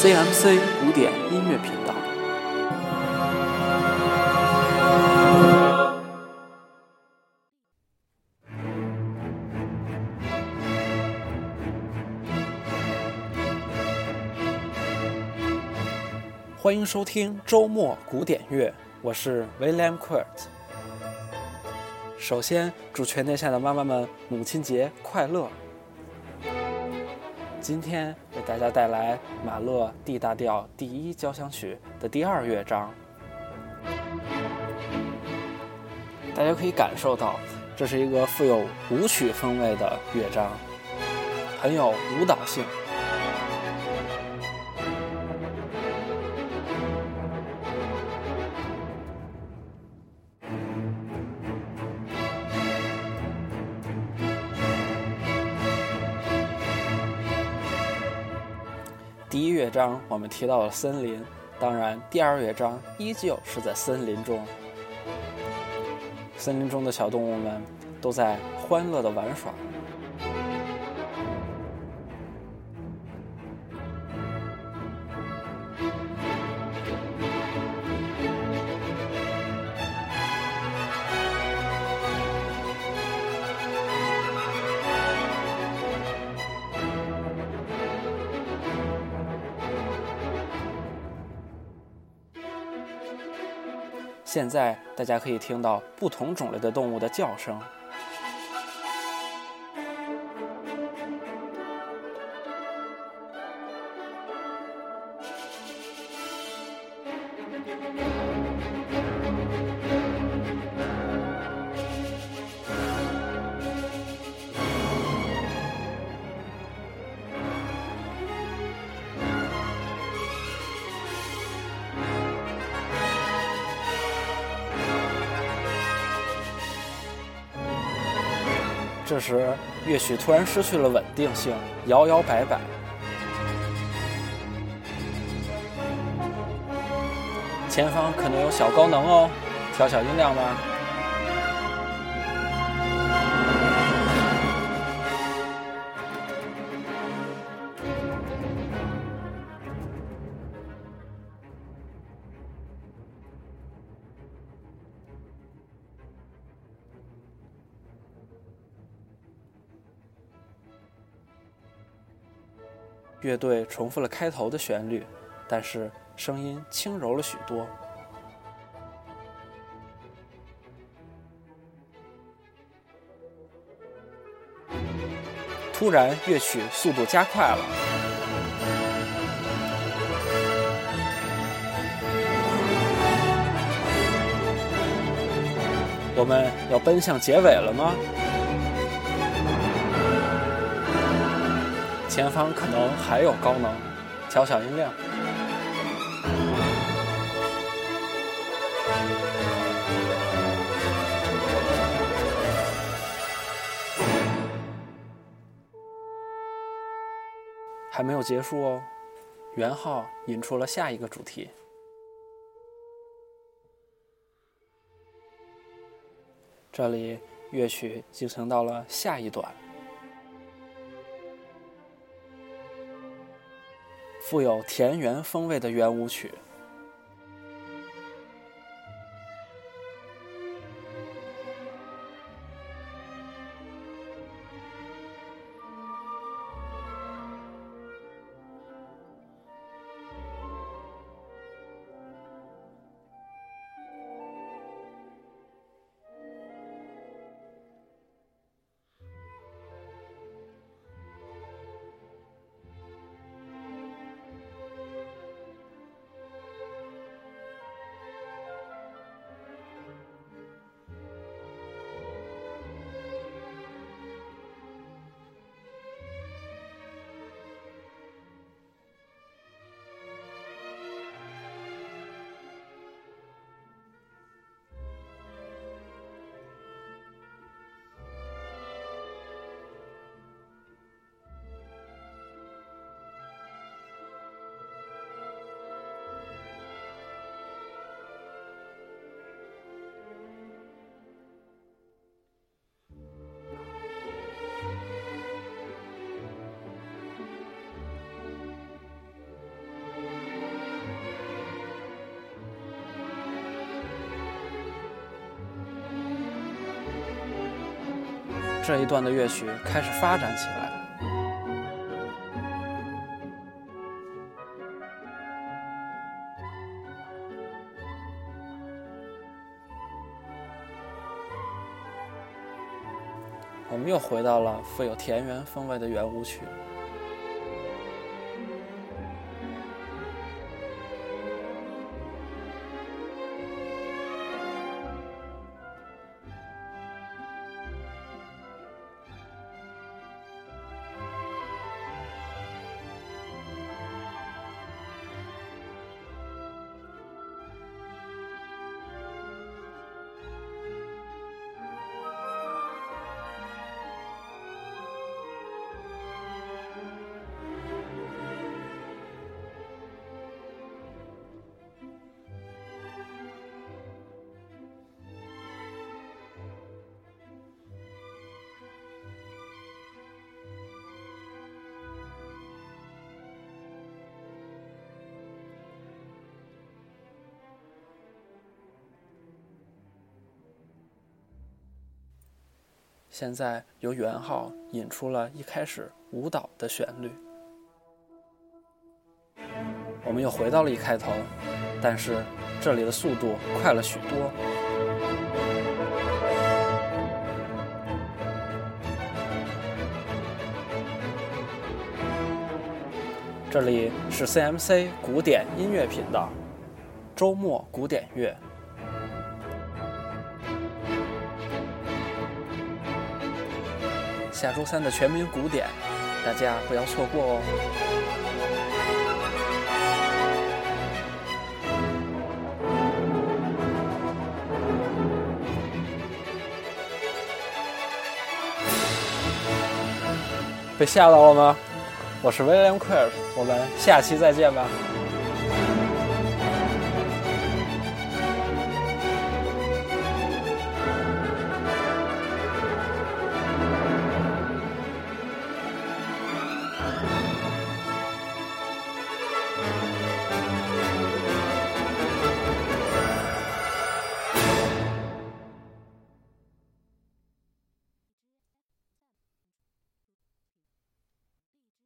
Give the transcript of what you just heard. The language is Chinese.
CMC 古典音乐频道。欢迎收听周末古典乐，我是 William Quirt。首先，祝全天下的妈妈们母亲节快乐！今天为大家带来马勒 D 大调第一交响曲的第二乐章。大家可以感受到，这是一个富有舞曲风味的乐章，很有舞蹈性。第一乐章我们提到了森林，当然，第二乐章依旧是在森林中。森林中的小动物们都在欢乐的玩耍。现在大家可以听到不同种类的动物的叫声。这时，乐曲突然失去了稳定性，摇摇摆摆。前方可能有小高能哦，调小音量吧。乐队重复了开头的旋律，但是声音轻柔了许多。突然，乐曲速度加快了，我们要奔向结尾了吗？前方可能还有高能，调小音量。还没有结束哦，圆号引出了下一个主题。这里乐曲进行到了下一段。富有田园风味的圆舞曲。这一段的乐曲开始发展起来。我们又回到了富有田园风味的圆舞曲。现在由元昊引出了一开始舞蹈的旋律，我们又回到了一开头，但是这里的速度快了许多。这里是 CMC 古典音乐频道，周末古典乐。下周三的全民古典，大家不要错过哦！被吓到了吗？我是威廉·奎尔，我们下期再见吧。